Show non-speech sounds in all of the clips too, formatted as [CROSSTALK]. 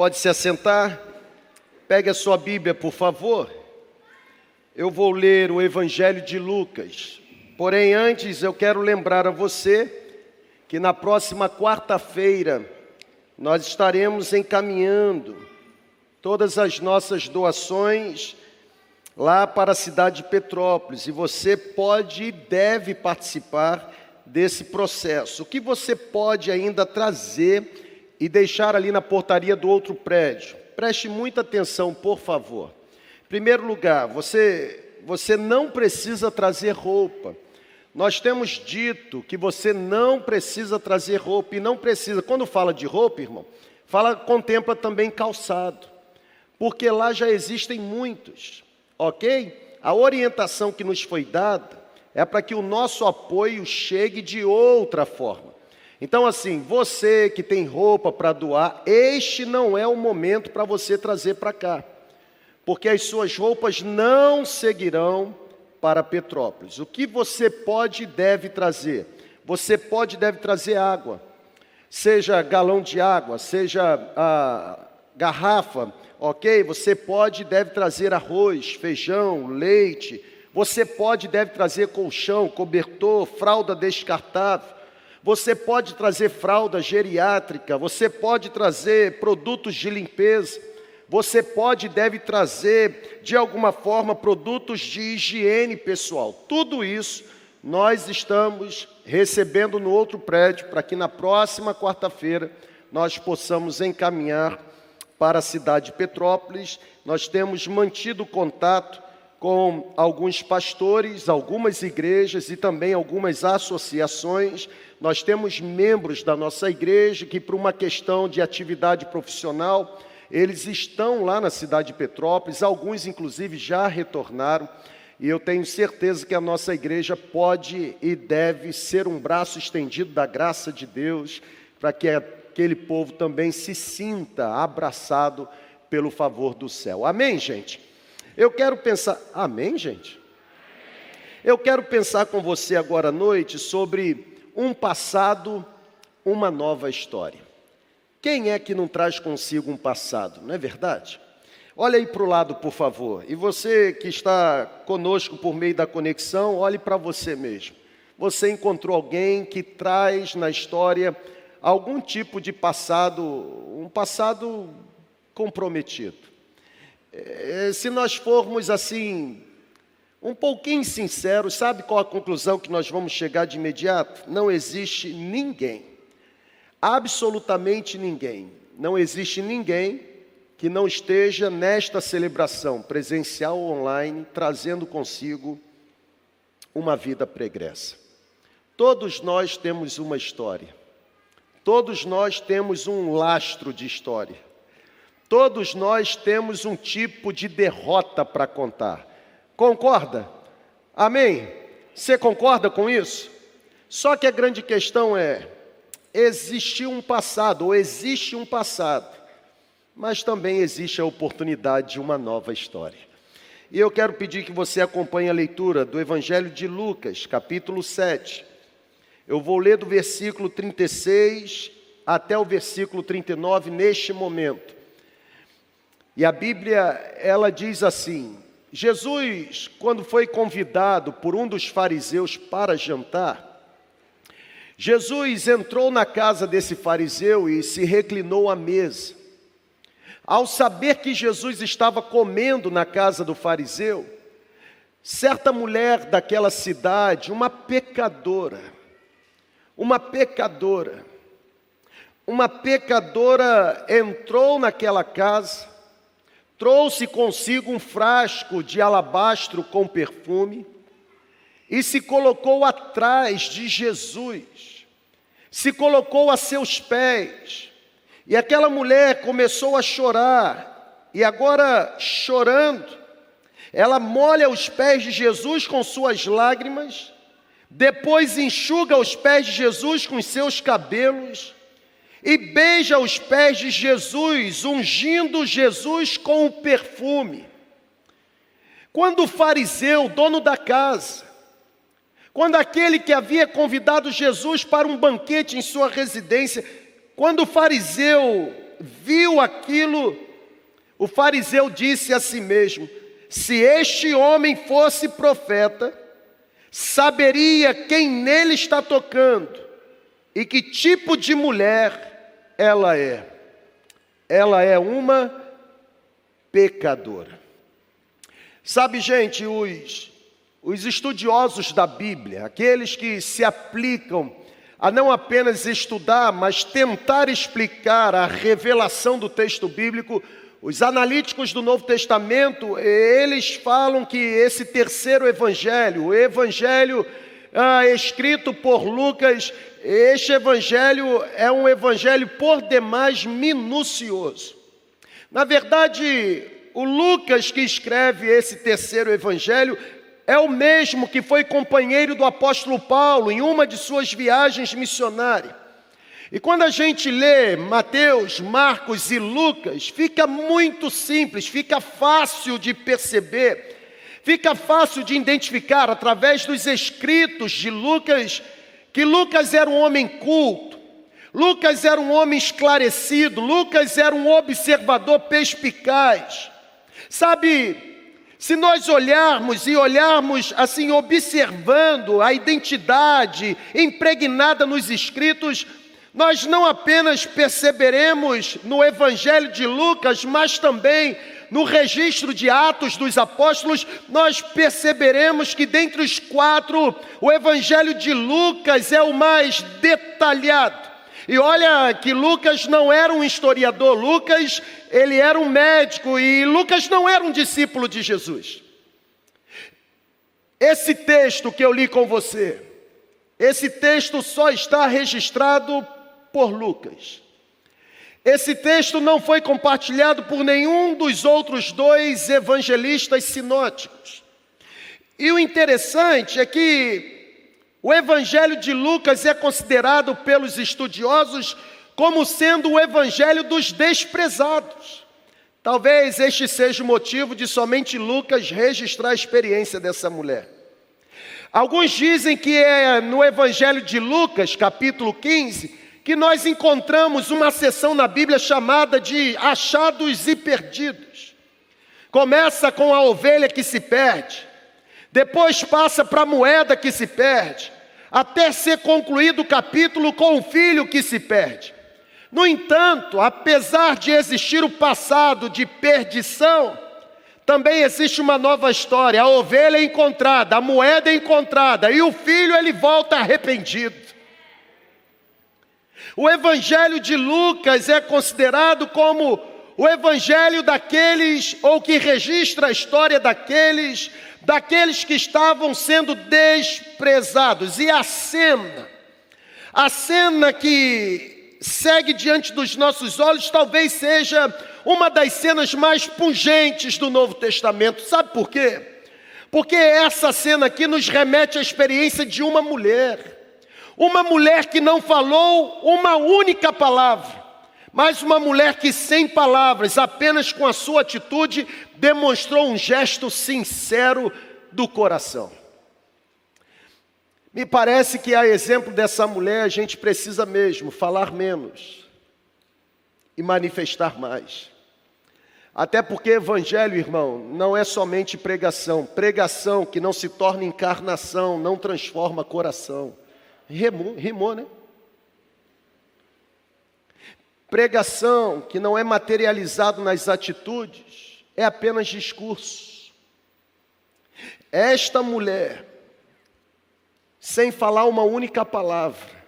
Pode se assentar. Pegue a sua Bíblia, por favor. Eu vou ler o Evangelho de Lucas. Porém, antes eu quero lembrar a você que na próxima quarta-feira nós estaremos encaminhando todas as nossas doações lá para a cidade de Petrópolis e você pode e deve participar desse processo. O que você pode ainda trazer e deixar ali na portaria do outro prédio? Preste muita atenção, por favor. Em primeiro lugar, você você não precisa trazer roupa. Nós temos dito que você não precisa trazer roupa e não precisa. Quando fala de roupa, irmão, fala contempla também calçado, porque lá já existem muitos, ok? A orientação que nos foi dada é para que o nosso apoio chegue de outra forma. Então, assim, você que tem roupa para doar, este não é o momento para você trazer para cá, porque as suas roupas não seguirão para Petrópolis. O que você pode e deve trazer? Você pode e deve trazer água, seja galão de água, seja a garrafa, ok? Você pode e deve trazer arroz, feijão, leite. Você pode e deve trazer colchão, cobertor, fralda descartável. Você pode trazer fralda geriátrica, você pode trazer produtos de limpeza. Você pode e deve trazer, de alguma forma, produtos de higiene pessoal. Tudo isso nós estamos recebendo no outro prédio para que na próxima quarta-feira nós possamos encaminhar para a cidade de Petrópolis. Nós temos mantido contato com alguns pastores, algumas igrejas e também algumas associações. Nós temos membros da nossa igreja que, por uma questão de atividade profissional, eles estão lá na cidade de Petrópolis, alguns inclusive já retornaram, e eu tenho certeza que a nossa igreja pode e deve ser um braço estendido da graça de Deus, para que aquele povo também se sinta abraçado pelo favor do céu. Amém, gente? Eu quero pensar, amém, gente? Eu quero pensar com você agora à noite sobre um passado, uma nova história. Quem é que não traz consigo um passado, não é verdade? Olha aí para o lado, por favor. E você que está conosco por meio da conexão, olhe para você mesmo. Você encontrou alguém que traz na história algum tipo de passado, um passado comprometido. É, se nós formos assim, um pouquinho sinceros, sabe qual a conclusão que nós vamos chegar de imediato? Não existe ninguém absolutamente ninguém. Não existe ninguém que não esteja nesta celebração presencial ou online trazendo consigo uma vida pregressa. Todos nós temos uma história. Todos nós temos um lastro de história. Todos nós temos um tipo de derrota para contar. Concorda? Amém? Você concorda com isso? Só que a grande questão é: existiu um passado, ou existe um passado, mas também existe a oportunidade de uma nova história. E eu quero pedir que você acompanhe a leitura do Evangelho de Lucas, capítulo 7. Eu vou ler do versículo 36 até o versículo 39 neste momento. E a Bíblia, ela diz assim: Jesus, quando foi convidado por um dos fariseus para jantar, Jesus entrou na casa desse fariseu e se reclinou à mesa. Ao saber que Jesus estava comendo na casa do fariseu, certa mulher daquela cidade, uma pecadora, uma pecadora, uma pecadora entrou naquela casa, trouxe consigo um frasco de alabastro com perfume e se colocou atrás de Jesus se colocou a seus pés. E aquela mulher começou a chorar, e agora chorando, ela molha os pés de Jesus com suas lágrimas, depois enxuga os pés de Jesus com seus cabelos, e beija os pés de Jesus, ungindo Jesus com o perfume. Quando o fariseu, dono da casa, quando aquele que havia convidado Jesus para um banquete em sua residência, quando o fariseu viu aquilo, o fariseu disse a si mesmo: se este homem fosse profeta, saberia quem nele está tocando e que tipo de mulher ela é. Ela é uma pecadora. Sabe, gente, os, os estudiosos da Bíblia, aqueles que se aplicam a não apenas estudar, mas tentar explicar a revelação do texto bíblico, os analíticos do Novo Testamento, eles falam que esse terceiro evangelho, o evangelho ah, escrito por Lucas, este evangelho é um evangelho por demais minucioso. Na verdade, o Lucas que escreve esse terceiro evangelho é o mesmo que foi companheiro do apóstolo Paulo em uma de suas viagens missionárias. E quando a gente lê Mateus, Marcos e Lucas, fica muito simples, fica fácil de perceber, fica fácil de identificar através dos escritos de Lucas que Lucas era um homem culto, Lucas era um homem esclarecido, Lucas era um observador perspicaz. Sabe, se nós olharmos e olharmos assim, observando a identidade impregnada nos escritos, nós não apenas perceberemos no Evangelho de Lucas, mas também no registro de Atos dos Apóstolos, nós perceberemos que dentre os quatro, o Evangelho de Lucas é o mais detalhado. E olha que Lucas não era um historiador, Lucas, ele era um médico e Lucas não era um discípulo de Jesus. Esse texto que eu li com você, esse texto só está registrado por Lucas. Esse texto não foi compartilhado por nenhum dos outros dois evangelistas sinóticos. E o interessante é que o Evangelho de Lucas é considerado pelos estudiosos como sendo o Evangelho dos desprezados. Talvez este seja o motivo de somente Lucas registrar a experiência dessa mulher. Alguns dizem que é no Evangelho de Lucas, capítulo 15, que nós encontramos uma seção na Bíblia chamada de achados e perdidos. Começa com a ovelha que se perde, depois passa para a moeda que se perde, até ser concluído o capítulo com o filho que se perde. No entanto, apesar de existir o passado de perdição, também existe uma nova história. A ovelha é encontrada, a moeda é encontrada e o filho ele volta arrependido. O evangelho de Lucas é considerado como o evangelho daqueles ou que registra a história daqueles daqueles que estavam sendo desprezados. E a cena, a cena que segue diante dos nossos olhos, talvez seja uma das cenas mais pungentes do Novo Testamento. Sabe por quê? Porque essa cena aqui nos remete à experiência de uma mulher. Uma mulher que não falou uma única palavra mas uma mulher que, sem palavras, apenas com a sua atitude, demonstrou um gesto sincero do coração. Me parece que, a exemplo dessa mulher, a gente precisa mesmo falar menos e manifestar mais. Até porque evangelho, irmão, não é somente pregação. Pregação que não se torna encarnação, não transforma coração. Rimou, rimou né? Pregação que não é materializado nas atitudes é apenas discurso. Esta mulher, sem falar uma única palavra,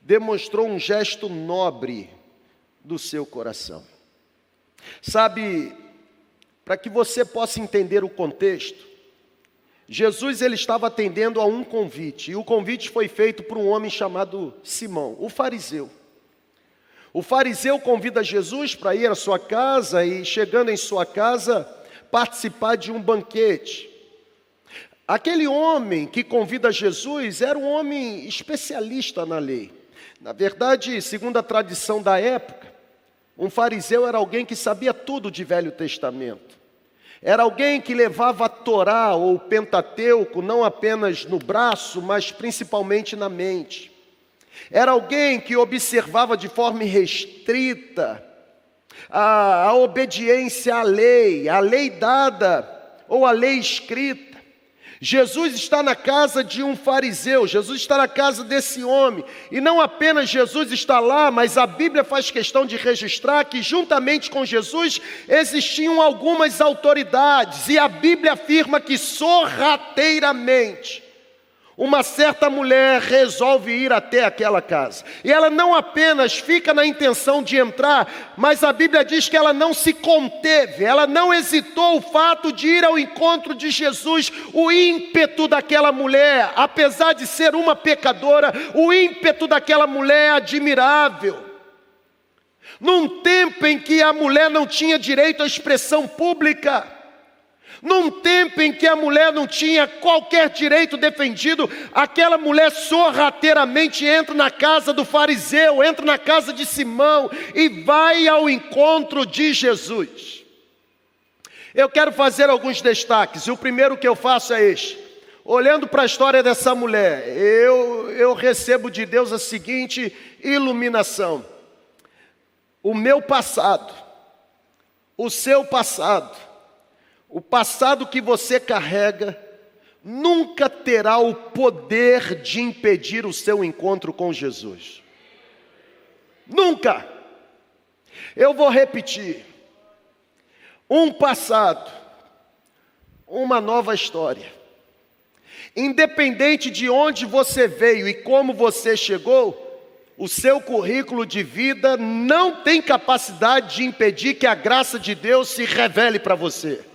demonstrou um gesto nobre do seu coração. Sabe, para que você possa entender o contexto, Jesus ele estava atendendo a um convite, e o convite foi feito por um homem chamado Simão, o fariseu. O fariseu convida Jesus para ir à sua casa e, chegando em sua casa, participar de um banquete. Aquele homem que convida Jesus era um homem especialista na lei. Na verdade, segundo a tradição da época, um fariseu era alguém que sabia tudo de Velho Testamento. Era alguém que levava a Torá ou o Pentateuco não apenas no braço, mas principalmente na mente. Era alguém que observava de forma restrita a, a obediência à lei, a lei dada ou a lei escrita. Jesus está na casa de um fariseu, Jesus está na casa desse homem, e não apenas Jesus está lá, mas a Bíblia faz questão de registrar que, juntamente com Jesus, existiam algumas autoridades, e a Bíblia afirma que sorrateiramente uma certa mulher resolve ir até aquela casa. E ela não apenas fica na intenção de entrar, mas a Bíblia diz que ela não se conteve, ela não hesitou o fato de ir ao encontro de Jesus. O ímpeto daquela mulher, apesar de ser uma pecadora, o ímpeto daquela mulher é admirável. Num tempo em que a mulher não tinha direito à expressão pública, num tempo em que a mulher não tinha qualquer direito defendido, aquela mulher sorrateiramente entra na casa do fariseu, entra na casa de Simão e vai ao encontro de Jesus. Eu quero fazer alguns destaques, e o primeiro que eu faço é este. Olhando para a história dessa mulher, eu, eu recebo de Deus a seguinte iluminação: o meu passado, o seu passado, o passado que você carrega nunca terá o poder de impedir o seu encontro com Jesus. Nunca. Eu vou repetir. Um passado, uma nova história. Independente de onde você veio e como você chegou, o seu currículo de vida não tem capacidade de impedir que a graça de Deus se revele para você.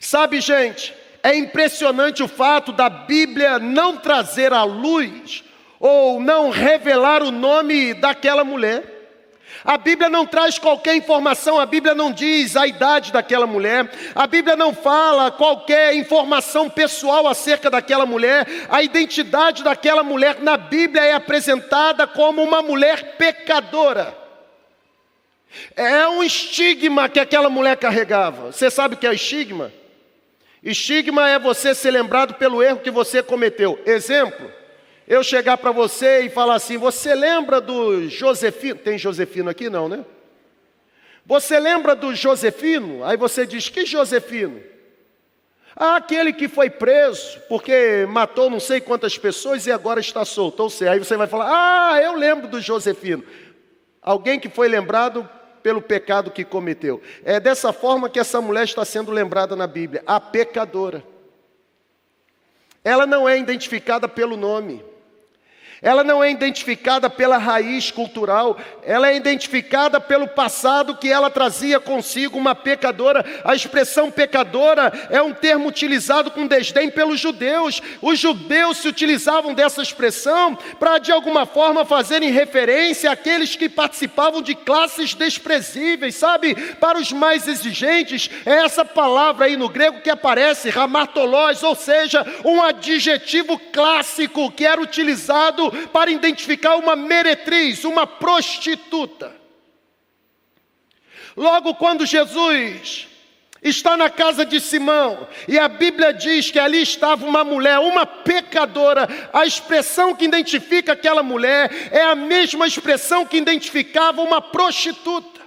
Sabe, gente, é impressionante o fato da Bíblia não trazer à luz ou não revelar o nome daquela mulher. A Bíblia não traz qualquer informação, a Bíblia não diz a idade daquela mulher, a Bíblia não fala qualquer informação pessoal acerca daquela mulher, a identidade daquela mulher na Bíblia é apresentada como uma mulher pecadora. É um estigma que aquela mulher carregava. Você sabe o que é estigma? Estigma é você ser lembrado pelo erro que você cometeu. Exemplo, eu chegar para você e falar assim: Você lembra do Josefino? Tem Josefino aqui? Não, né? Você lembra do Josefino? Aí você diz: Que Josefino? Ah, aquele que foi preso porque matou não sei quantas pessoas e agora está solto. Ou seja, aí você vai falar: Ah, eu lembro do Josefino. Alguém que foi lembrado pelo pecado que cometeu. É dessa forma que essa mulher está sendo lembrada na Bíblia, a pecadora. Ela não é identificada pelo nome. Ela não é identificada pela raiz cultural, ela é identificada pelo passado que ela trazia consigo, uma pecadora. A expressão pecadora é um termo utilizado com desdém pelos judeus. Os judeus se utilizavam dessa expressão para, de alguma forma, fazerem referência àqueles que participavam de classes desprezíveis, sabe? Para os mais exigentes, é essa palavra aí no grego que aparece, ramatolós, ou seja, um adjetivo clássico que era utilizado para identificar uma meretriz, uma prostituta. Logo quando Jesus está na casa de Simão, e a Bíblia diz que ali estava uma mulher, uma pecadora. A expressão que identifica aquela mulher é a mesma expressão que identificava uma prostituta.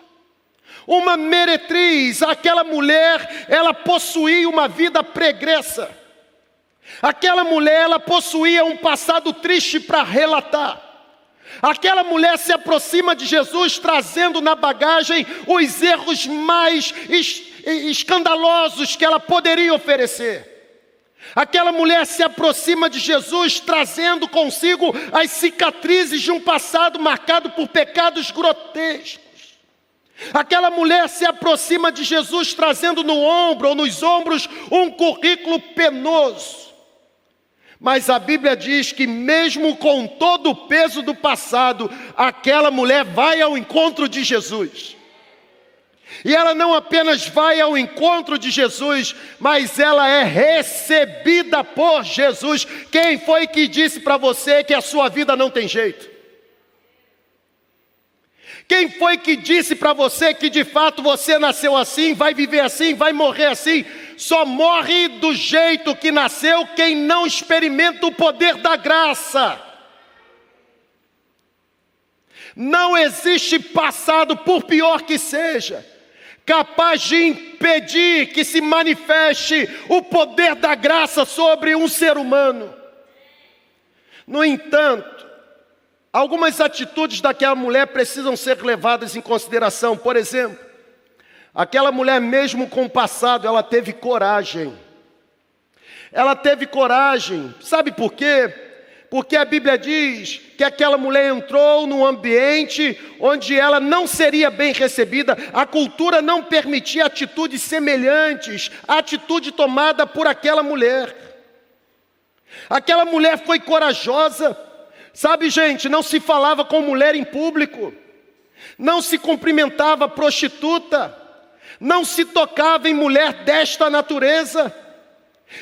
Uma meretriz, aquela mulher, ela possuía uma vida pregressa. Aquela mulher, ela possuía um passado triste para relatar. Aquela mulher se aproxima de Jesus trazendo na bagagem os erros mais es escandalosos que ela poderia oferecer. Aquela mulher se aproxima de Jesus trazendo consigo as cicatrizes de um passado marcado por pecados grotescos. Aquela mulher se aproxima de Jesus trazendo no ombro ou nos ombros um currículo penoso. Mas a Bíblia diz que, mesmo com todo o peso do passado, aquela mulher vai ao encontro de Jesus. E ela não apenas vai ao encontro de Jesus, mas ela é recebida por Jesus. Quem foi que disse para você que a sua vida não tem jeito? Quem foi que disse para você que de fato você nasceu assim, vai viver assim, vai morrer assim? Só morre do jeito que nasceu quem não experimenta o poder da graça. Não existe passado, por pior que seja, capaz de impedir que se manifeste o poder da graça sobre um ser humano. No entanto, algumas atitudes daquela mulher precisam ser levadas em consideração. Por exemplo, aquela mulher, mesmo com o passado, ela teve coragem. Ela teve coragem, sabe por quê? porque a Bíblia diz que aquela mulher entrou num ambiente onde ela não seria bem recebida, a cultura não permitia atitudes semelhantes à atitude tomada por aquela mulher. Aquela mulher foi corajosa, sabe, gente, não se falava com mulher em público, não se cumprimentava prostituta, não se tocava em mulher desta natureza.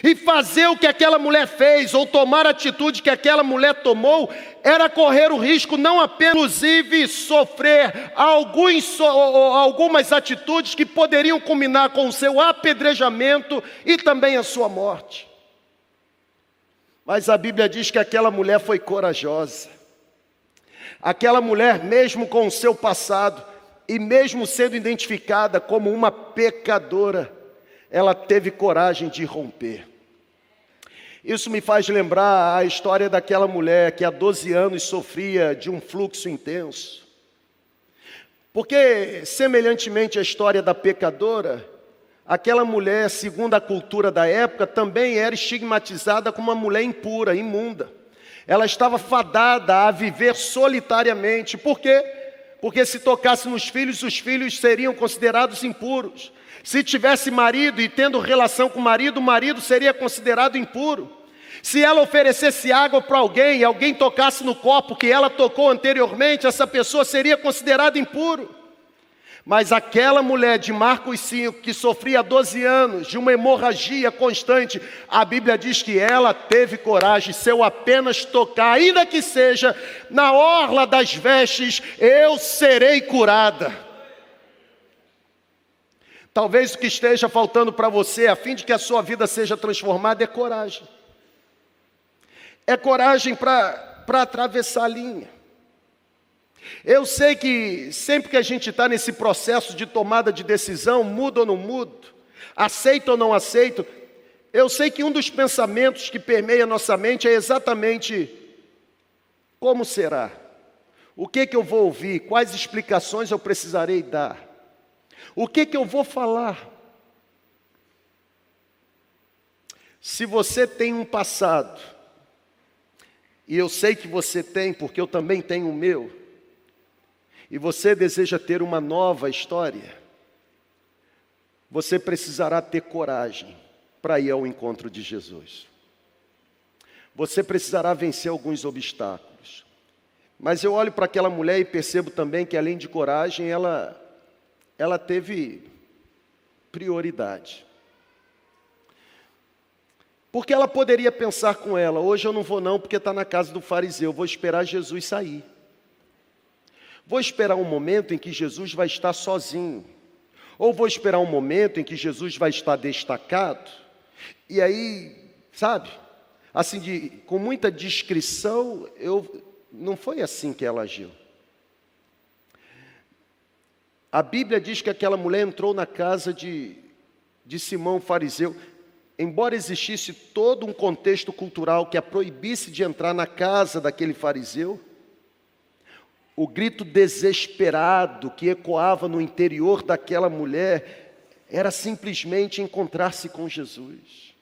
E fazer o que aquela mulher fez, ou tomar a atitude que aquela mulher tomou, era correr o risco não apenas, inclusive, sofrer alguns, algumas atitudes que poderiam culminar com o seu apedrejamento e também a sua morte. Mas a Bíblia diz que aquela mulher foi corajosa. Aquela mulher, mesmo com o seu passado, e mesmo sendo identificada como uma pecadora, ela teve coragem de romper. Isso me faz lembrar a história daquela mulher que há 12 anos sofria de um fluxo intenso. Porque, semelhantemente à história da pecadora, aquela mulher, segundo a cultura da época, também era estigmatizada como uma mulher impura, imunda. Ela estava fadada a viver solitariamente. Por quê? Porque se tocasse nos filhos, os filhos seriam considerados impuros. Se tivesse marido e tendo relação com o marido, o marido seria considerado impuro. Se ela oferecesse água para alguém e alguém tocasse no copo que ela tocou anteriormente, essa pessoa seria considerada impuro. Mas aquela mulher de Marcos 5, que sofria 12 anos de uma hemorragia constante, a Bíblia diz que ela teve coragem, se eu apenas tocar, ainda que seja na orla das vestes, eu serei curada. Talvez o que esteja faltando para você, a fim de que a sua vida seja transformada, é coragem. É coragem para atravessar a linha. Eu sei que sempre que a gente está nesse processo de tomada de decisão, mudo ou não mudo, aceito ou não aceito, eu sei que um dos pensamentos que permeia nossa mente é exatamente como será? O que que eu vou ouvir? Quais explicações eu precisarei dar? O que que eu vou falar? Se você tem um passado, e eu sei que você tem, porque eu também tenho o meu, e você deseja ter uma nova história, você precisará ter coragem para ir ao encontro de Jesus. Você precisará vencer alguns obstáculos. Mas eu olho para aquela mulher e percebo também que, além de coragem, ela ela teve prioridade. Porque ela poderia pensar com ela: hoje eu não vou, não, porque está na casa do fariseu, vou esperar Jesus sair. Vou esperar um momento em que Jesus vai estar sozinho. Ou vou esperar um momento em que Jesus vai estar destacado. E aí, sabe, assim, de, com muita discrição, eu, não foi assim que ela agiu. A Bíblia diz que aquela mulher entrou na casa de, de Simão fariseu. Embora existisse todo um contexto cultural que a proibisse de entrar na casa daquele fariseu, o grito desesperado que ecoava no interior daquela mulher era simplesmente encontrar-se com Jesus.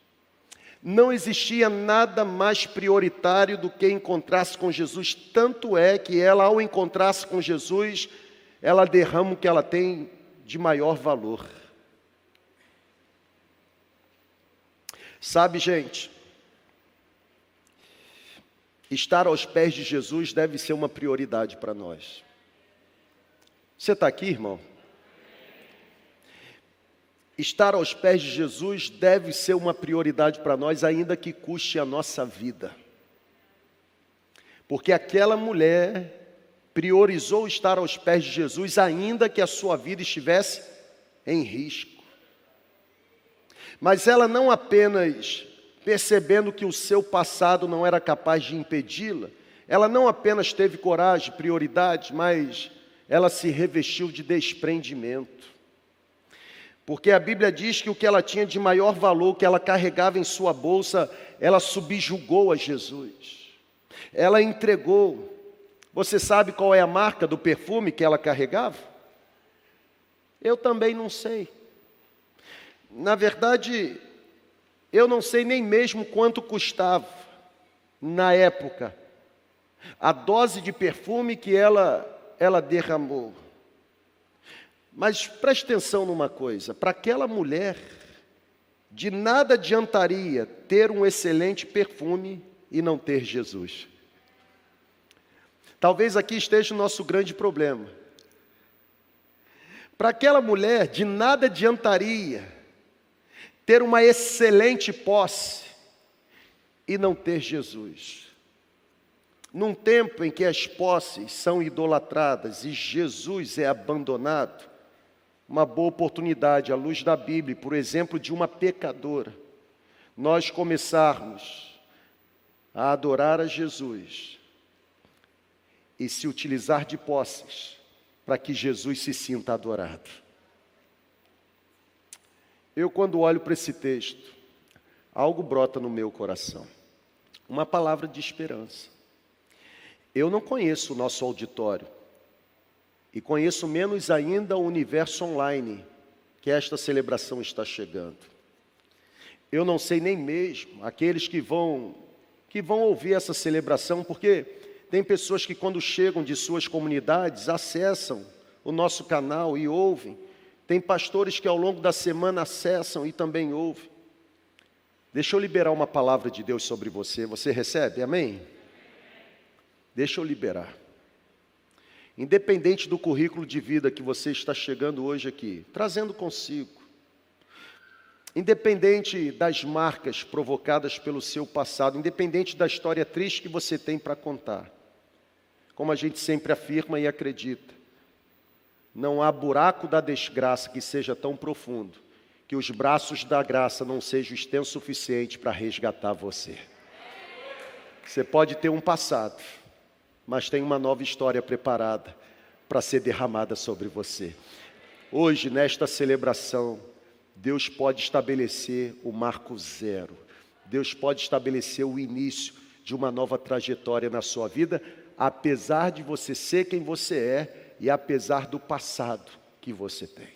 Não existia nada mais prioritário do que encontrar-se com Jesus, tanto é que ela, ao encontrar-se com Jesus, ela derrama o que ela tem de maior valor. Sabe, gente, estar aos pés de Jesus deve ser uma prioridade para nós. Você está aqui, irmão? Estar aos pés de Jesus deve ser uma prioridade para nós, ainda que custe a nossa vida. Porque aquela mulher priorizou estar aos pés de Jesus, ainda que a sua vida estivesse em risco. Mas ela não apenas percebendo que o seu passado não era capaz de impedi-la, ela não apenas teve coragem, prioridade, mas ela se revestiu de desprendimento. Porque a Bíblia diz que o que ela tinha de maior valor, que ela carregava em sua bolsa, ela subjugou a Jesus. Ela entregou. Você sabe qual é a marca do perfume que ela carregava? Eu também não sei. Na verdade, eu não sei nem mesmo quanto custava na época a dose de perfume que ela ela derramou. Mas preste atenção numa coisa: para aquela mulher, de nada adiantaria ter um excelente perfume e não ter Jesus. Talvez aqui esteja o nosso grande problema. Para aquela mulher, de nada adiantaria ter uma excelente posse e não ter Jesus. Num tempo em que as posses são idolatradas e Jesus é abandonado, uma boa oportunidade, à luz da Bíblia, por exemplo, de uma pecadora, nós começarmos a adorar a Jesus e se utilizar de posses para que Jesus se sinta adorado. Eu, quando olho para esse texto, algo brota no meu coração, uma palavra de esperança. Eu não conheço o nosso auditório. E conheço menos ainda o universo online que esta celebração está chegando. Eu não sei nem mesmo aqueles que vão que vão ouvir essa celebração, porque tem pessoas que quando chegam de suas comunidades acessam o nosso canal e ouvem. Tem pastores que ao longo da semana acessam e também ouvem. Deixa eu liberar uma palavra de Deus sobre você. Você recebe? Amém? Deixa eu liberar. Independente do currículo de vida que você está chegando hoje aqui, trazendo consigo, independente das marcas provocadas pelo seu passado, independente da história triste que você tem para contar, como a gente sempre afirma e acredita, não há buraco da desgraça que seja tão profundo que os braços da graça não sejam extensos o suficiente para resgatar você. Você pode ter um passado, mas tem uma nova história preparada para ser derramada sobre você. Hoje, nesta celebração, Deus pode estabelecer o marco zero. Deus pode estabelecer o início de uma nova trajetória na sua vida, apesar de você ser quem você é e apesar do passado que você tem.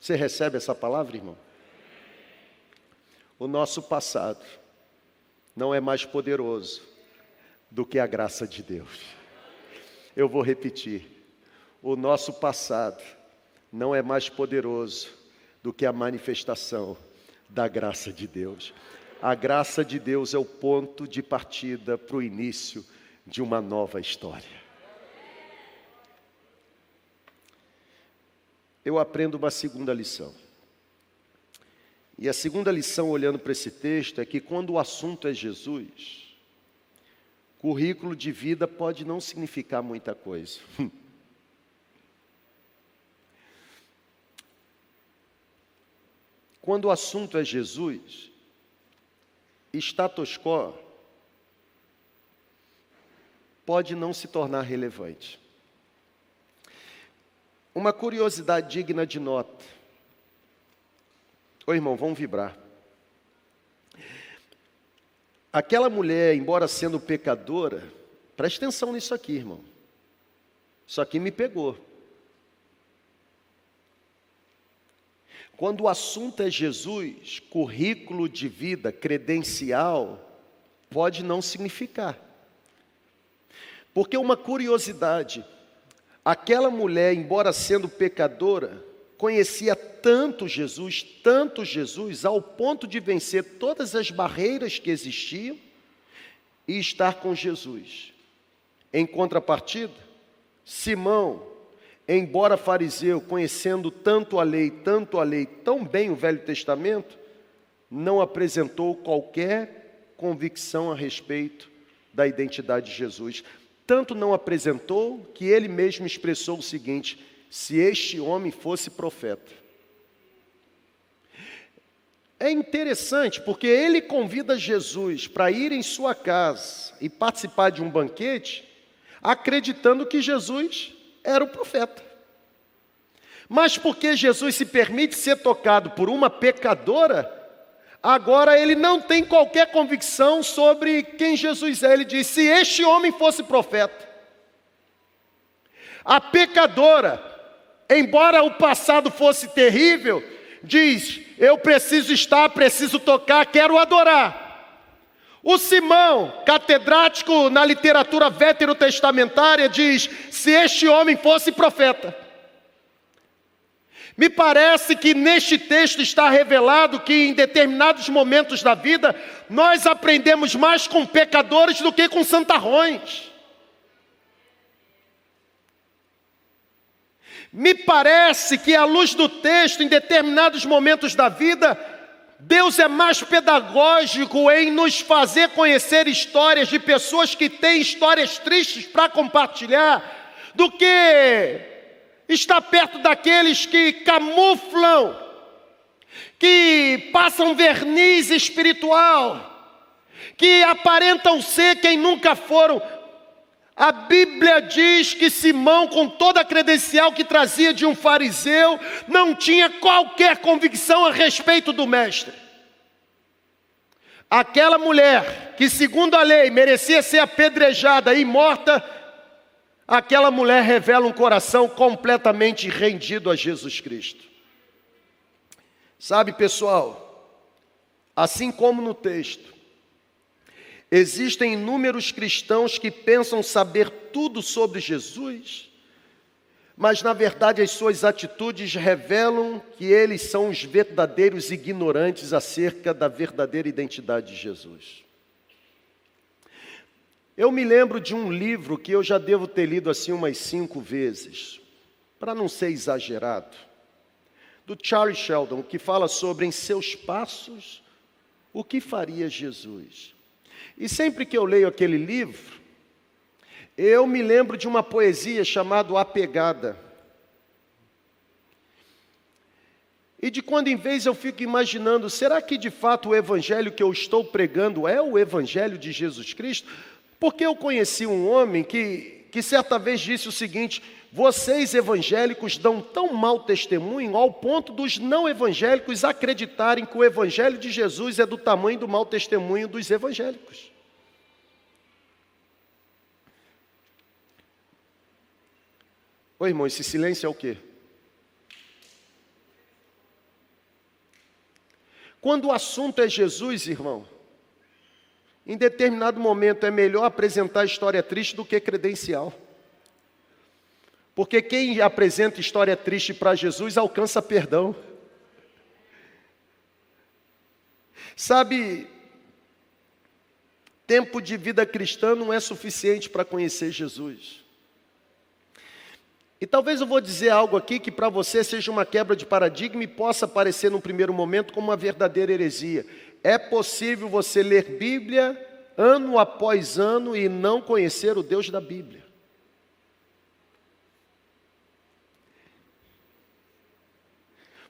Você recebe essa palavra, irmão? O nosso passado não é mais poderoso do que a graça de Deus. Eu vou repetir: o nosso passado não é mais poderoso do que a manifestação da graça de Deus. A graça de Deus é o ponto de partida para o início de uma nova história. Eu aprendo uma segunda lição. E a segunda lição, olhando para esse texto, é que quando o assunto é Jesus, Currículo de vida pode não significar muita coisa. [LAUGHS] Quando o assunto é Jesus, status quo pode não se tornar relevante. Uma curiosidade digna de nota. Ô irmão, vamos vibrar. Aquela mulher, embora sendo pecadora, preste atenção nisso aqui, irmão. Isso aqui me pegou. Quando o assunto é Jesus, currículo de vida, credencial, pode não significar. Porque uma curiosidade, aquela mulher, embora sendo pecadora, conhecia tanto Jesus, tanto Jesus, ao ponto de vencer todas as barreiras que existiam e estar com Jesus. Em contrapartida, Simão, embora fariseu, conhecendo tanto a lei, tanto a lei, tão bem o Velho Testamento, não apresentou qualquer convicção a respeito da identidade de Jesus. Tanto não apresentou que ele mesmo expressou o seguinte: se este homem fosse profeta. é interessante porque ele convida Jesus para ir em sua casa e participar de um banquete, acreditando que Jesus era o profeta. Mas porque Jesus se permite ser tocado por uma pecadora, agora ele não tem qualquer convicção sobre quem Jesus é. Ele diz: se este homem fosse profeta, a pecadora, embora o passado fosse terrível, diz: Eu preciso estar, preciso tocar, quero adorar. O Simão, catedrático na literatura veterotestamentária, diz: Se este homem fosse profeta. Me parece que neste texto está revelado que em determinados momentos da vida nós aprendemos mais com pecadores do que com santarrões. Me parece que, à luz do texto, em determinados momentos da vida, Deus é mais pedagógico em nos fazer conhecer histórias de pessoas que têm histórias tristes para compartilhar, do que estar perto daqueles que camuflam, que passam verniz espiritual, que aparentam ser quem nunca foram. A Bíblia diz que Simão, com toda a credencial que trazia de um fariseu, não tinha qualquer convicção a respeito do Mestre. Aquela mulher que, segundo a lei, merecia ser apedrejada e morta, aquela mulher revela um coração completamente rendido a Jesus Cristo. Sabe, pessoal, assim como no texto, Existem inúmeros cristãos que pensam saber tudo sobre Jesus, mas na verdade as suas atitudes revelam que eles são os verdadeiros ignorantes acerca da verdadeira identidade de Jesus. Eu me lembro de um livro que eu já devo ter lido assim umas cinco vezes, para não ser exagerado, do Charles Sheldon, que fala sobre em seus passos o que faria Jesus. E sempre que eu leio aquele livro, eu me lembro de uma poesia chamada A Pegada. E de quando em vez eu fico imaginando, será que de fato o evangelho que eu estou pregando é o evangelho de Jesus Cristo? Porque eu conheci um homem que, que certa vez disse o seguinte: vocês evangélicos dão tão mau testemunho ao ponto dos não evangélicos acreditarem que o evangelho de Jesus é do tamanho do mau testemunho dos evangélicos. Ô irmão, esse silêncio é o quê? Quando o assunto é Jesus, irmão, em determinado momento é melhor apresentar história triste do que credencial. Porque quem apresenta história triste para Jesus alcança perdão. Sabe, tempo de vida cristã não é suficiente para conhecer Jesus. E talvez eu vou dizer algo aqui que para você seja uma quebra de paradigma e possa parecer num primeiro momento como uma verdadeira heresia. É possível você ler Bíblia ano após ano e não conhecer o Deus da Bíblia.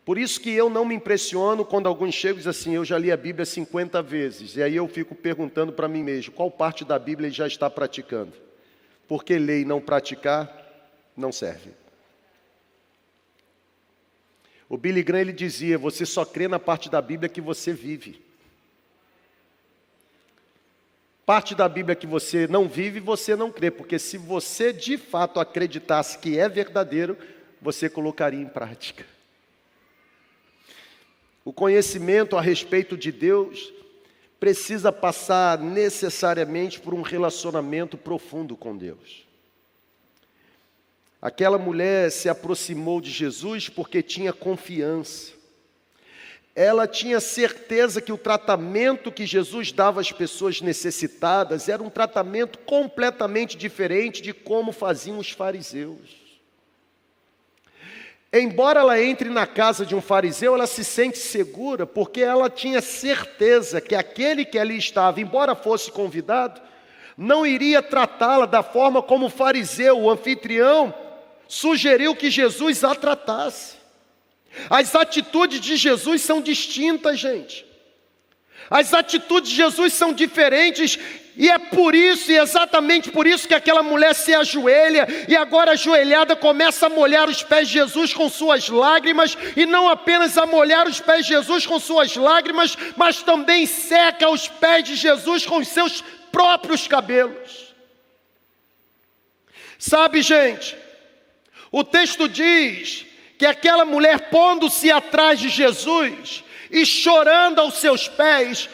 Por isso que eu não me impressiono quando alguns chegam e dizem assim, eu já li a Bíblia 50 vezes. E aí eu fico perguntando para mim mesmo, qual parte da Bíblia ele já está praticando? Porque ler e não praticar não serve. O Billy Graham ele dizia: você só crê na parte da Bíblia que você vive. Parte da Bíblia que você não vive, você não crê, porque se você de fato acreditasse que é verdadeiro, você colocaria em prática. O conhecimento a respeito de Deus precisa passar necessariamente por um relacionamento profundo com Deus. Aquela mulher se aproximou de Jesus porque tinha confiança. Ela tinha certeza que o tratamento que Jesus dava às pessoas necessitadas era um tratamento completamente diferente de como faziam os fariseus. Embora ela entre na casa de um fariseu, ela se sente segura, porque ela tinha certeza que aquele que ali estava, embora fosse convidado, não iria tratá-la da forma como o fariseu, o anfitrião, sugeriu que Jesus a tratasse. As atitudes de Jesus são distintas, gente. As atitudes de Jesus são diferentes e é por isso, e exatamente por isso, que aquela mulher se ajoelha e agora ajoelhada começa a molhar os pés de Jesus com suas lágrimas, e não apenas a molhar os pés de Jesus com suas lágrimas, mas também seca os pés de Jesus com os seus próprios cabelos. Sabe, gente, o texto diz que aquela mulher pondo-se atrás de Jesus e chorando aos seus pés,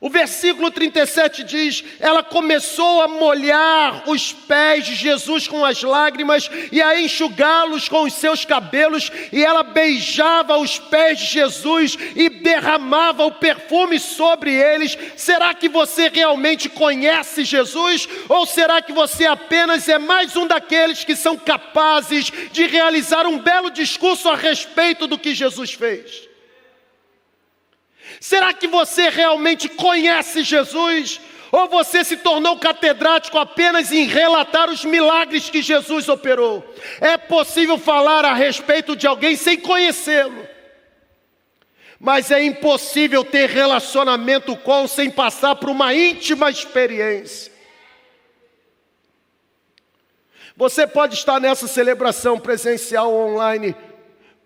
o versículo 37 diz: ela começou a molhar os pés de Jesus com as lágrimas e a enxugá-los com os seus cabelos, e ela beijava os pés de Jesus e derramava o perfume sobre eles. Será que você realmente conhece Jesus? Ou será que você apenas é mais um daqueles que são capazes de realizar um belo discurso a respeito do que Jesus fez? Será que você realmente conhece Jesus? Ou você se tornou catedrático apenas em relatar os milagres que Jesus operou? É possível falar a respeito de alguém sem conhecê-lo, mas é impossível ter relacionamento com sem passar por uma íntima experiência. Você pode estar nessa celebração presencial ou online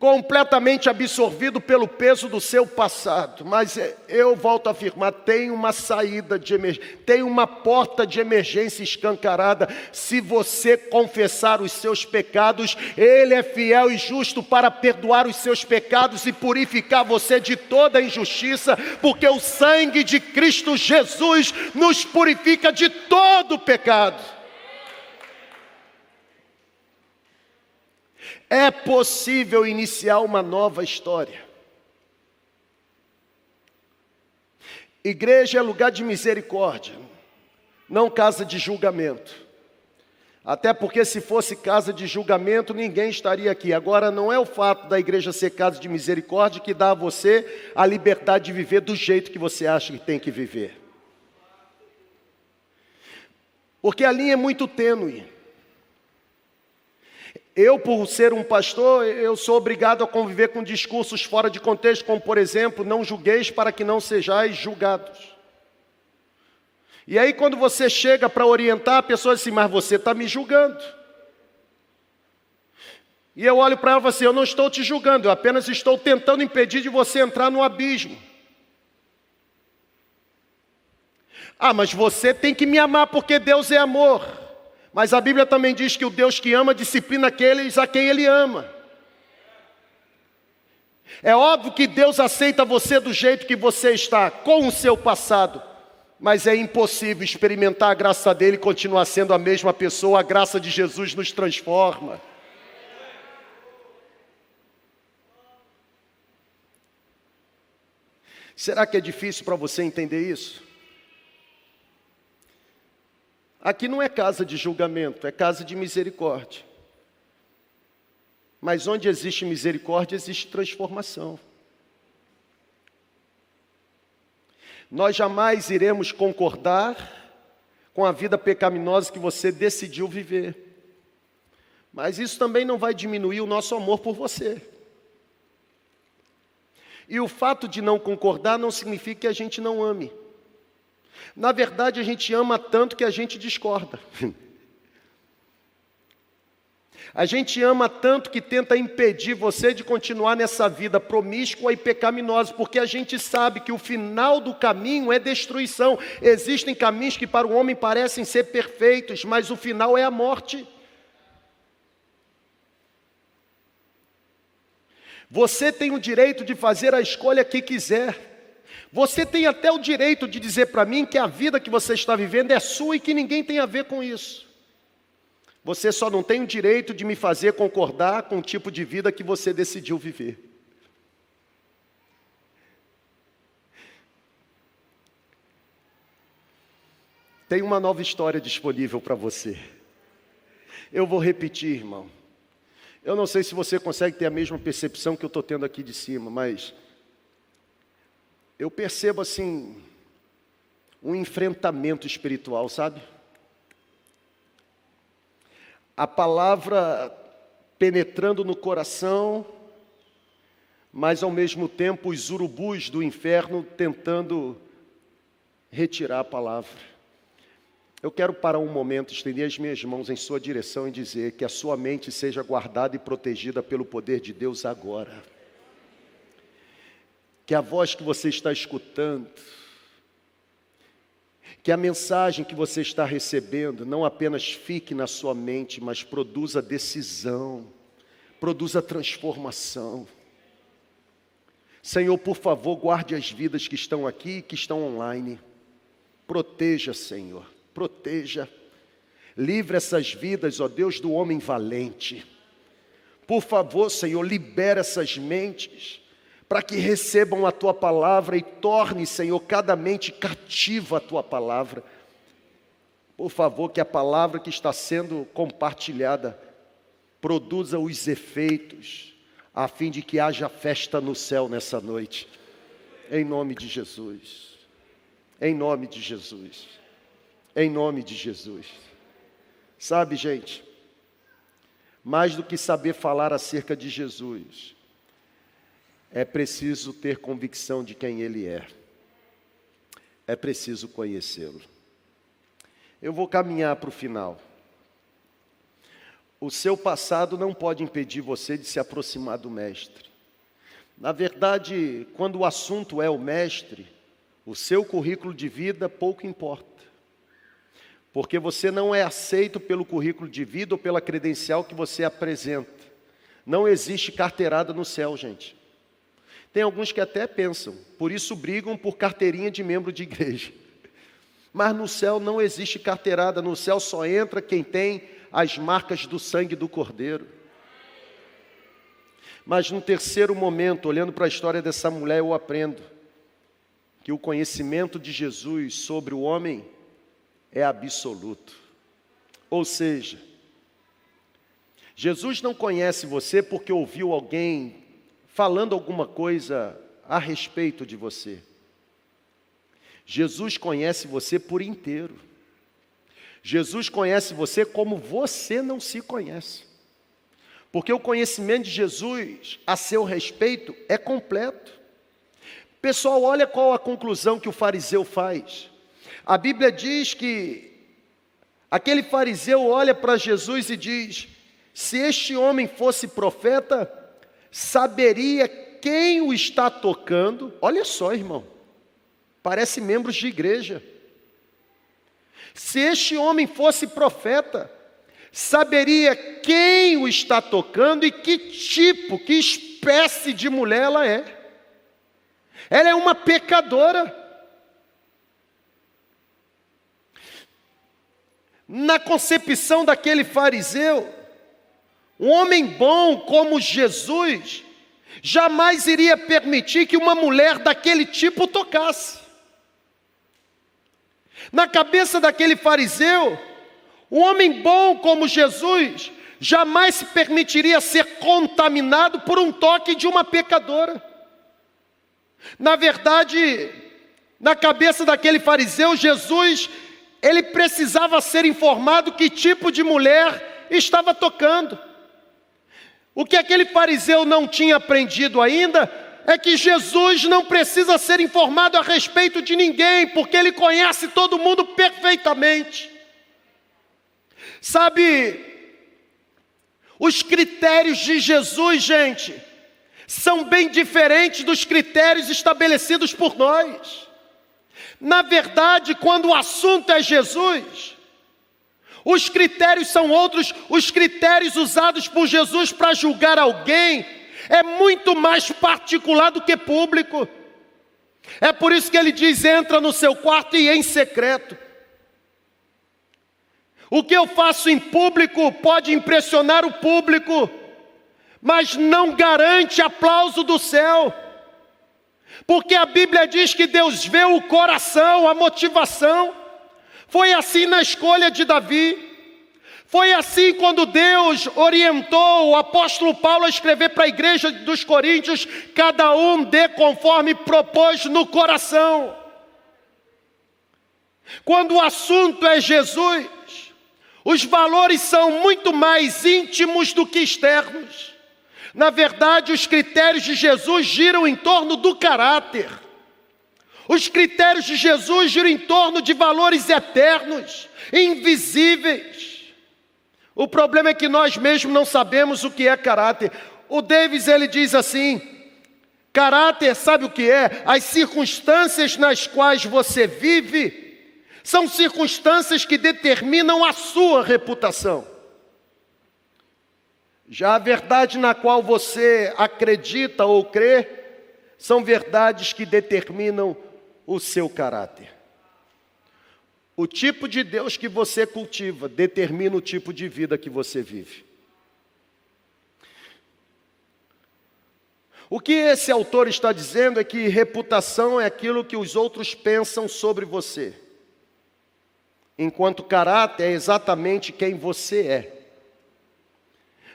completamente absorvido pelo peso do seu passado. Mas é, eu volto a afirmar: tem uma saída de emergência, tem uma porta de emergência escancarada. Se você confessar os seus pecados, Ele é fiel e justo para perdoar os seus pecados e purificar você de toda injustiça, porque o sangue de Cristo Jesus nos purifica de todo pecado. É possível iniciar uma nova história. Igreja é lugar de misericórdia, não casa de julgamento. Até porque, se fosse casa de julgamento, ninguém estaria aqui. Agora, não é o fato da igreja ser casa de misericórdia que dá a você a liberdade de viver do jeito que você acha que tem que viver. Porque a linha é muito tênue. Eu, por ser um pastor, eu sou obrigado a conviver com discursos fora de contexto, como por exemplo, não julgueis para que não sejais julgados. E aí, quando você chega para orientar, a pessoa diz assim, mas você está me julgando. E eu olho para ela e falo assim: eu não estou te julgando, eu apenas estou tentando impedir de você entrar no abismo. Ah, mas você tem que me amar porque Deus é amor. Mas a Bíblia também diz que o Deus que ama disciplina aqueles a quem Ele ama. É óbvio que Deus aceita você do jeito que você está, com o seu passado, mas é impossível experimentar a graça dele e continuar sendo a mesma pessoa. A graça de Jesus nos transforma. Será que é difícil para você entender isso? Aqui não é casa de julgamento, é casa de misericórdia. Mas onde existe misericórdia, existe transformação. Nós jamais iremos concordar com a vida pecaminosa que você decidiu viver. Mas isso também não vai diminuir o nosso amor por você. E o fato de não concordar não significa que a gente não ame. Na verdade, a gente ama tanto que a gente discorda. [LAUGHS] A gente ama tanto que tenta impedir você de continuar nessa vida promíscua e pecaminosa, porque a gente sabe que o final do caminho é destruição. Existem caminhos que para o homem parecem ser perfeitos, mas o final é a morte. Você tem o direito de fazer a escolha que quiser. Você tem até o direito de dizer para mim que a vida que você está vivendo é sua e que ninguém tem a ver com isso. Você só não tem o direito de me fazer concordar com o tipo de vida que você decidiu viver. Tem uma nova história disponível para você. Eu vou repetir, irmão. Eu não sei se você consegue ter a mesma percepção que eu estou tendo aqui de cima, mas eu percebo assim um enfrentamento espiritual, sabe? A palavra penetrando no coração, mas ao mesmo tempo os urubus do inferno tentando retirar a palavra. Eu quero parar um momento, estender as minhas mãos em sua direção e dizer que a sua mente seja guardada e protegida pelo poder de Deus agora. Que a voz que você está escutando, que a mensagem que você está recebendo não apenas fique na sua mente, mas produza decisão, produza transformação. Senhor, por favor, guarde as vidas que estão aqui e que estão online. Proteja, Senhor proteja. Livre essas vidas, ó Deus, do homem valente. Por favor, Senhor, libera essas mentes para que recebam a tua palavra e torne, Senhor, cada mente cativa a tua palavra. Por favor, que a palavra que está sendo compartilhada produza os efeitos, a fim de que haja festa no céu nessa noite. Em nome de Jesus. Em nome de Jesus em nome de Jesus. Sabe, gente, mais do que saber falar acerca de Jesus, é preciso ter convicção de quem Ele é, é preciso conhecê-lo. Eu vou caminhar para o final. O seu passado não pode impedir você de se aproximar do Mestre. Na verdade, quando o assunto é o Mestre, o seu currículo de vida pouco importa. Porque você não é aceito pelo currículo de vida ou pela credencial que você apresenta. Não existe carteirada no céu, gente. Tem alguns que até pensam, por isso brigam por carteirinha de membro de igreja. Mas no céu não existe carteirada, no céu só entra quem tem as marcas do sangue do Cordeiro. Mas no terceiro momento, olhando para a história dessa mulher, eu aprendo que o conhecimento de Jesus sobre o homem é absoluto. Ou seja, Jesus não conhece você porque ouviu alguém falando alguma coisa a respeito de você. Jesus conhece você por inteiro. Jesus conhece você como você não se conhece. Porque o conhecimento de Jesus a seu respeito é completo. Pessoal, olha qual a conclusão que o fariseu faz. A Bíblia diz que aquele fariseu olha para Jesus e diz: se este homem fosse profeta, saberia quem o está tocando. Olha só, irmão, parece membros de igreja. Se este homem fosse profeta, saberia quem o está tocando e que tipo, que espécie de mulher ela é. Ela é uma pecadora. na concepção daquele fariseu, um homem bom como Jesus jamais iria permitir que uma mulher daquele tipo tocasse. Na cabeça daquele fariseu, um homem bom como Jesus jamais se permitiria ser contaminado por um toque de uma pecadora. Na verdade, na cabeça daquele fariseu, Jesus ele precisava ser informado que tipo de mulher estava tocando. O que aquele fariseu não tinha aprendido ainda é que Jesus não precisa ser informado a respeito de ninguém, porque ele conhece todo mundo perfeitamente. Sabe, os critérios de Jesus, gente, são bem diferentes dos critérios estabelecidos por nós. Na verdade, quando o assunto é Jesus, os critérios são outros, os critérios usados por Jesus para julgar alguém é muito mais particular do que público. É por isso que ele diz: entra no seu quarto e em secreto. O que eu faço em público pode impressionar o público, mas não garante aplauso do céu. Porque a Bíblia diz que Deus vê o coração, a motivação. Foi assim na escolha de Davi. Foi assim quando Deus orientou o apóstolo Paulo a escrever para a igreja dos Coríntios: cada um dê conforme propôs no coração. Quando o assunto é Jesus, os valores são muito mais íntimos do que externos. Na verdade, os critérios de Jesus giram em torno do caráter. Os critérios de Jesus giram em torno de valores eternos, invisíveis. O problema é que nós mesmos não sabemos o que é caráter. O Davis ele diz assim: caráter, sabe o que é? As circunstâncias nas quais você vive são circunstâncias que determinam a sua reputação. Já a verdade na qual você acredita ou crê são verdades que determinam o seu caráter. O tipo de Deus que você cultiva determina o tipo de vida que você vive. O que esse autor está dizendo é que reputação é aquilo que os outros pensam sobre você, enquanto caráter é exatamente quem você é.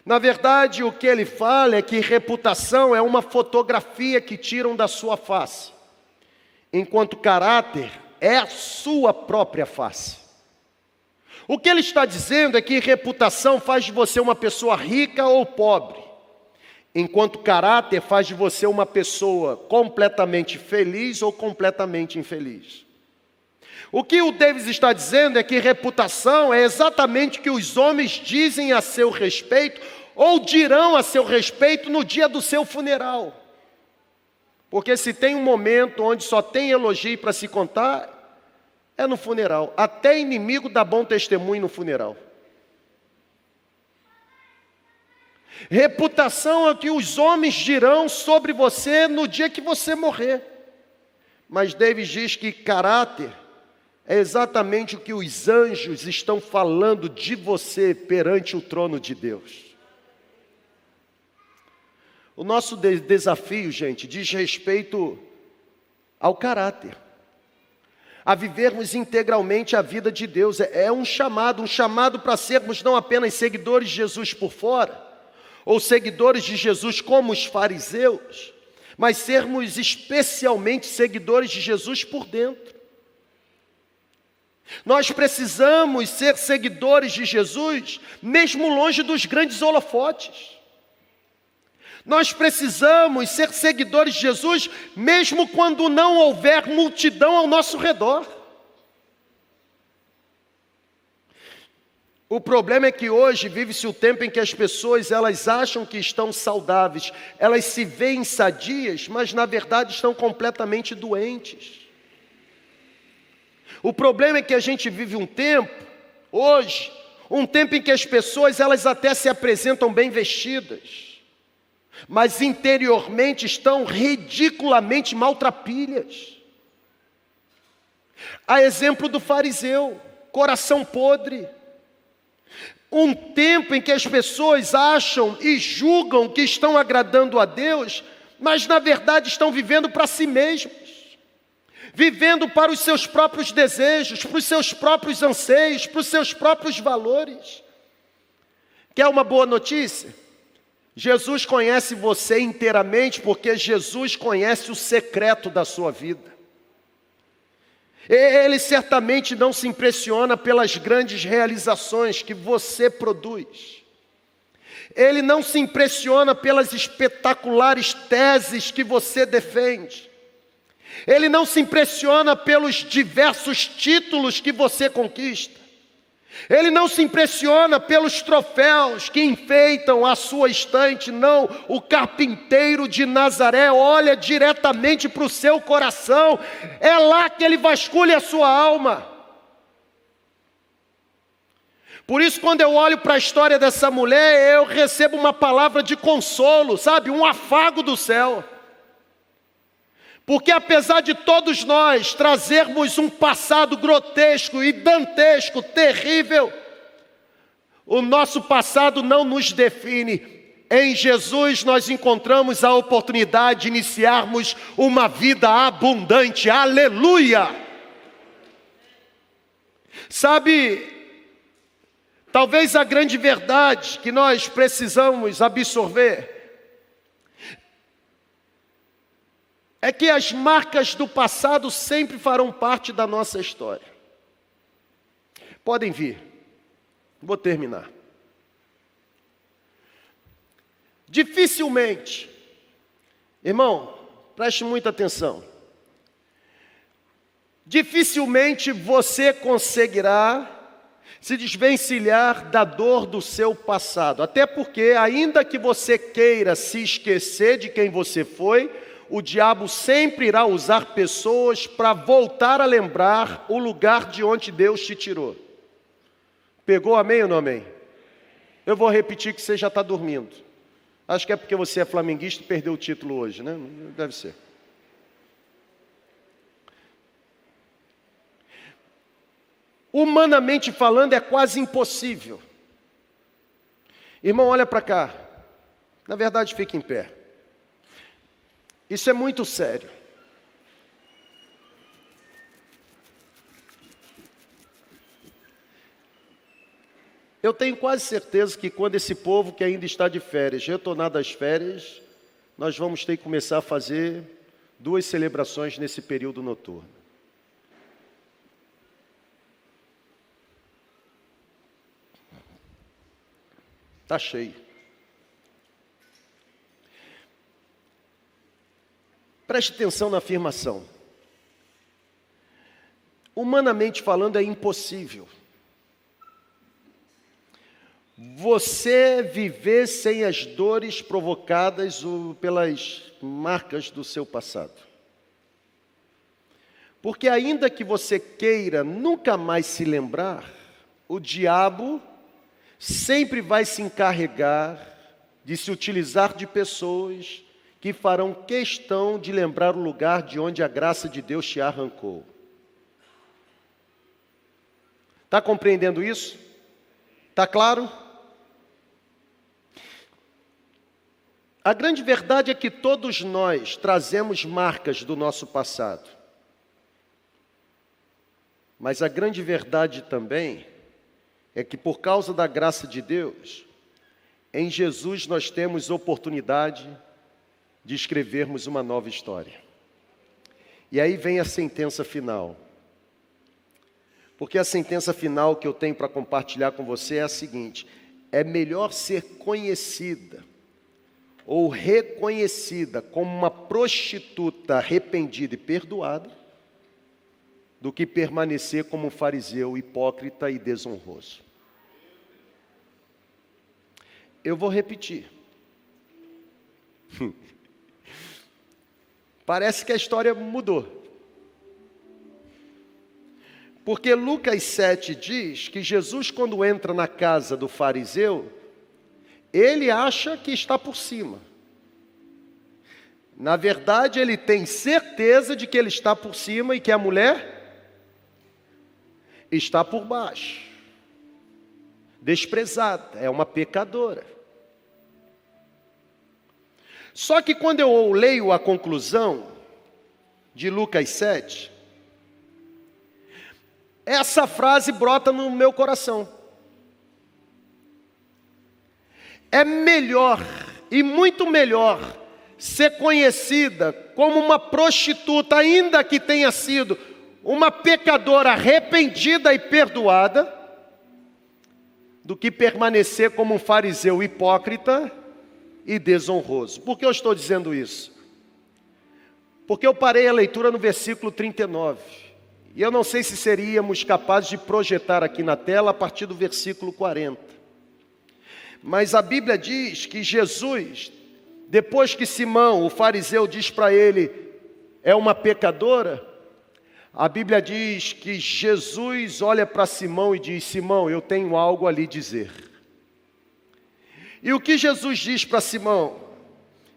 Na verdade, o que ele fala é que reputação é uma fotografia que tiram da sua face, enquanto caráter é a sua própria face. O que ele está dizendo é que reputação faz de você uma pessoa rica ou pobre, enquanto caráter faz de você uma pessoa completamente feliz ou completamente infeliz. O que o Davis está dizendo é que reputação é exatamente o que os homens dizem a seu respeito ou dirão a seu respeito no dia do seu funeral. Porque se tem um momento onde só tem elogio para se contar, é no funeral. Até inimigo dá bom testemunho no funeral. Reputação é o que os homens dirão sobre você no dia que você morrer. Mas David diz que caráter é exatamente o que os anjos estão falando de você perante o trono de Deus. O nosso de desafio, gente, diz respeito ao caráter, a vivermos integralmente a vida de Deus. É, é um chamado, um chamado para sermos não apenas seguidores de Jesus por fora, ou seguidores de Jesus como os fariseus, mas sermos especialmente seguidores de Jesus por dentro. Nós precisamos ser seguidores de Jesus, mesmo longe dos grandes holofotes. Nós precisamos ser seguidores de Jesus, mesmo quando não houver multidão ao nosso redor. O problema é que hoje vive-se o tempo em que as pessoas elas acham que estão saudáveis, elas se veem sadias, mas na verdade estão completamente doentes. O problema é que a gente vive um tempo hoje, um tempo em que as pessoas elas até se apresentam bem vestidas, mas interiormente estão ridiculamente maltrapilhas. A exemplo do fariseu, coração podre. Um tempo em que as pessoas acham e julgam que estão agradando a Deus, mas na verdade estão vivendo para si mesmos, vivendo para os seus próprios desejos, para os seus próprios anseios, para os seus próprios valores. Quer uma boa notícia? Jesus conhece você inteiramente porque Jesus conhece o secreto da sua vida. Ele certamente não se impressiona pelas grandes realizações que você produz. Ele não se impressiona pelas espetaculares teses que você defende. Ele não se impressiona pelos diversos títulos que você conquista. Ele não se impressiona pelos troféus que enfeitam a sua estante, não. O carpinteiro de Nazaré olha diretamente para o seu coração, é lá que ele vasculha a sua alma. Por isso, quando eu olho para a história dessa mulher, eu recebo uma palavra de consolo, sabe? Um afago do céu. Porque apesar de todos nós trazermos um passado grotesco e dantesco, terrível, o nosso passado não nos define. Em Jesus nós encontramos a oportunidade de iniciarmos uma vida abundante. Aleluia! Sabe, talvez a grande verdade que nós precisamos absorver é que as marcas do passado sempre farão parte da nossa história. Podem vir, vou terminar. Dificilmente, irmão, preste muita atenção. Dificilmente você conseguirá se desvencilhar da dor do seu passado. Até porque, ainda que você queira se esquecer de quem você foi, o diabo sempre irá usar pessoas para voltar a lembrar o lugar de onde Deus te tirou. Pegou amém ou não amém? Eu vou repetir que você já está dormindo. Acho que é porque você é flamenguista e perdeu o título hoje, né? Deve ser. Humanamente falando, é quase impossível. Irmão, olha para cá. Na verdade, fique em pé. Isso é muito sério. Eu tenho quase certeza que quando esse povo que ainda está de férias retornar das férias, nós vamos ter que começar a fazer duas celebrações nesse período noturno. Está cheio. Preste atenção na afirmação. Humanamente falando, é impossível você viver sem as dores provocadas pelas marcas do seu passado. Porque, ainda que você queira nunca mais se lembrar, o diabo sempre vai se encarregar de se utilizar de pessoas que farão questão de lembrar o lugar de onde a graça de Deus te arrancou. Está compreendendo isso? Está claro? A grande verdade é que todos nós trazemos marcas do nosso passado. Mas a grande verdade também é que por causa da graça de Deus, em Jesus nós temos oportunidade de escrevermos uma nova história. E aí vem a sentença final. Porque a sentença final que eu tenho para compartilhar com você é a seguinte: é melhor ser conhecida ou reconhecida como uma prostituta arrependida e perdoada, do que permanecer como um fariseu hipócrita e desonroso. Eu vou repetir. [LAUGHS] Parece que a história mudou. Porque Lucas 7 diz que Jesus, quando entra na casa do fariseu, ele acha que está por cima. Na verdade, ele tem certeza de que ele está por cima e que a mulher está por baixo. Desprezada, é uma pecadora. Só que quando eu leio a conclusão de Lucas 7, essa frase brota no meu coração. é melhor e muito melhor ser conhecida como uma prostituta, ainda que tenha sido uma pecadora arrependida e perdoada, do que permanecer como um fariseu hipócrita e desonroso. Por que eu estou dizendo isso? Porque eu parei a leitura no versículo 39. E eu não sei se seríamos capazes de projetar aqui na tela a partir do versículo 40. Mas a Bíblia diz que Jesus, depois que Simão, o fariseu, diz para ele, é uma pecadora, a Bíblia diz que Jesus olha para Simão e diz: Simão, eu tenho algo a lhe dizer. E o que Jesus diz para Simão?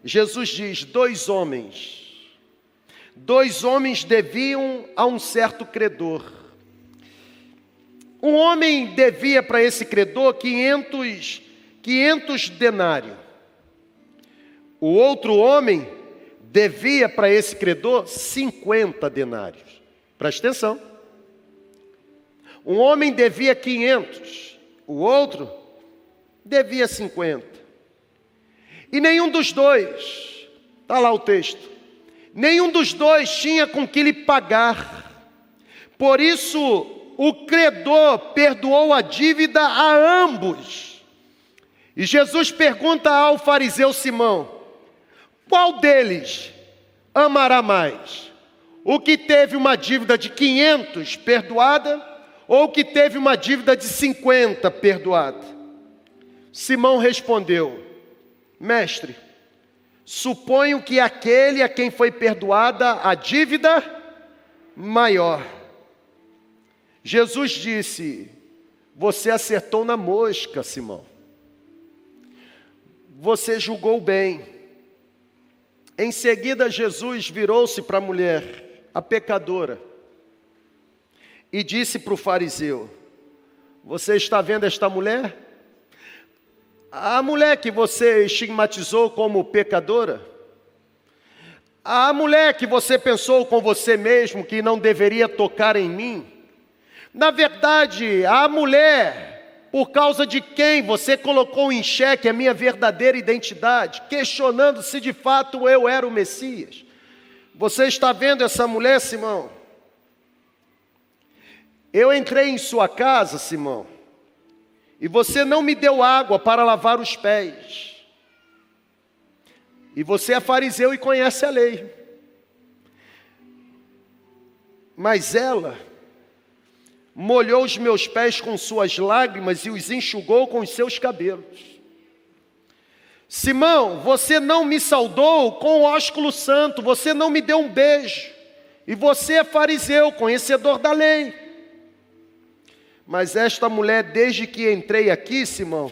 Jesus diz: dois homens, dois homens deviam a um certo credor. Um homem devia para esse credor 500 500 denários. O outro homem devia para esse credor 50 denários. Preste atenção. Um homem devia 500, o outro devia 50. E nenhum dos dois, está lá o texto, nenhum dos dois tinha com que lhe pagar. Por isso, o credor perdoou a dívida a ambos E Jesus pergunta ao fariseu Simão: qual deles amará mais? O que teve uma dívida de 500 perdoada ou o que teve uma dívida de 50 perdoada? Simão respondeu: Mestre, suponho que aquele a quem foi perdoada a dívida maior. Jesus disse: Você acertou na mosca, Simão. Você julgou bem. Em seguida, Jesus virou-se para a mulher, a pecadora, e disse para o fariseu: Você está vendo esta mulher? A mulher que você estigmatizou como pecadora? A mulher que você pensou com você mesmo que não deveria tocar em mim? Na verdade, a mulher por causa de quem você colocou em xeque a minha verdadeira identidade, questionando se de fato eu era o Messias. Você está vendo essa mulher, Simão? Eu entrei em sua casa, Simão, e você não me deu água para lavar os pés. E você é fariseu e conhece a lei. Mas ela molhou os meus pés com suas lágrimas e os enxugou com os seus cabelos. Simão, você não me saudou com o ósculo santo, você não me deu um beijo, e você é fariseu, conhecedor da lei. Mas esta mulher, desde que entrei aqui, Simão,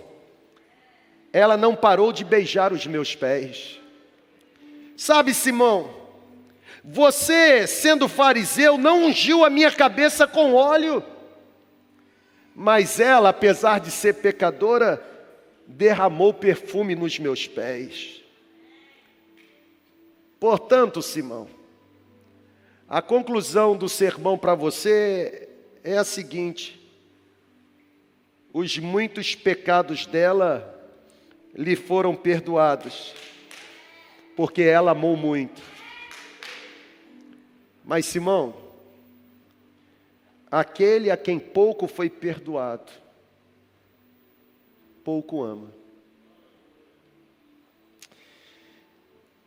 ela não parou de beijar os meus pés. Sabe, Simão, você, sendo fariseu, não ungiu a minha cabeça com óleo, mas ela, apesar de ser pecadora, derramou perfume nos meus pés. Portanto, Simão, a conclusão do sermão para você é a seguinte: os muitos pecados dela lhe foram perdoados, porque ela amou muito. Mas Simão, aquele a quem pouco foi perdoado, pouco ama.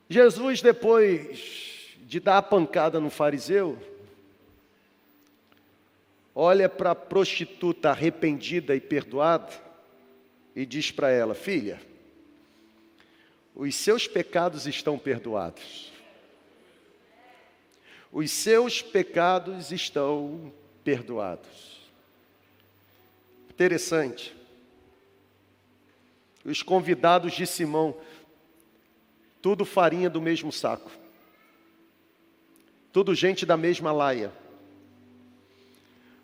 Jesus, depois de dar a pancada no fariseu, olha para a prostituta arrependida e perdoada e diz para ela: Filha, os seus pecados estão perdoados. Os seus pecados estão perdoados. Interessante. Os convidados de Simão, tudo farinha do mesmo saco. Tudo gente da mesma laia.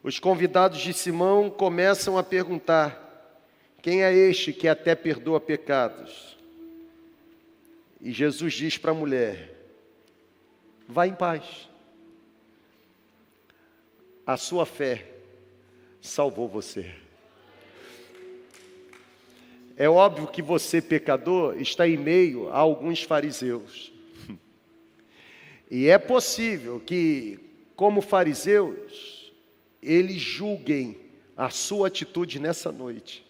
Os convidados de Simão começam a perguntar: quem é este que até perdoa pecados? E Jesus diz para a mulher: vá em paz. A sua fé salvou você. É óbvio que você, pecador, está em meio a alguns fariseus. [LAUGHS] E é possível que, como fariseus, eles julguem a sua atitude nessa noite.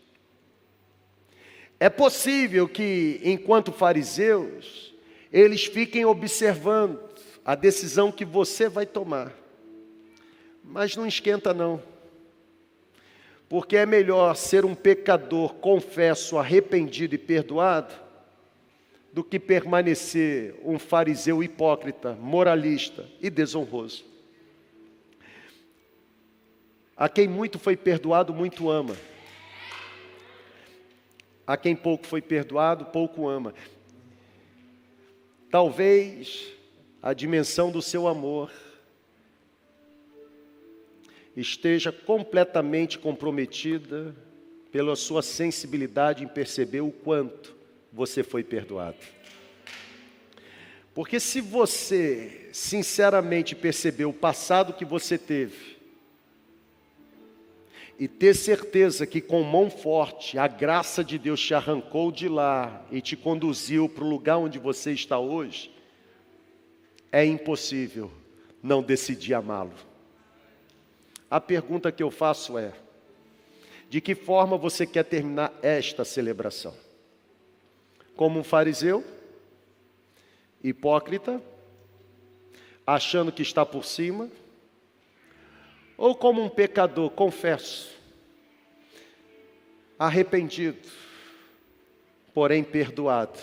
É possível que, enquanto fariseus, eles fiquem observando a decisão que você vai tomar. Mas não esquenta, não. Porque é melhor ser um pecador, confesso, arrependido e perdoado, do que permanecer um fariseu hipócrita, moralista e desonroso. A quem muito foi perdoado, muito ama. A quem pouco foi perdoado, pouco ama. Talvez a dimensão do seu amor esteja completamente comprometida pela sua sensibilidade em perceber o quanto você foi perdoado. Porque se você sinceramente percebeu o passado que você teve, e ter certeza que com mão forte a graça de Deus te arrancou de lá e te conduziu para o lugar onde você está hoje, é impossível não decidir amá-lo. A pergunta que eu faço é: de que forma você quer terminar esta celebração? como um fariseu, hipócrita, achando que está por cima, ou como um pecador, confesso, arrependido, porém perdoado.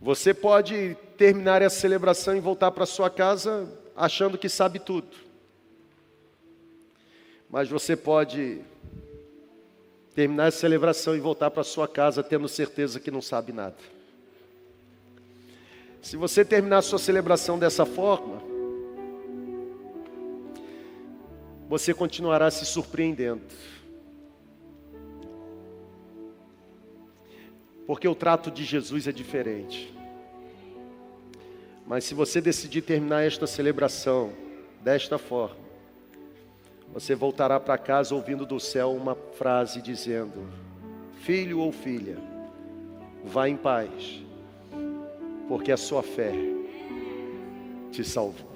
Você pode terminar essa celebração e voltar para sua casa achando que sabe tudo. Mas você pode terminar essa celebração e voltar para sua casa tendo certeza que não sabe nada. Se você terminar a sua celebração dessa forma, você continuará se surpreendendo. Porque o trato de Jesus é diferente. Mas se você decidir terminar esta celebração desta forma, você voltará para casa ouvindo do céu uma frase dizendo: Filho ou filha, vá em paz, porque a sua fé te salvou.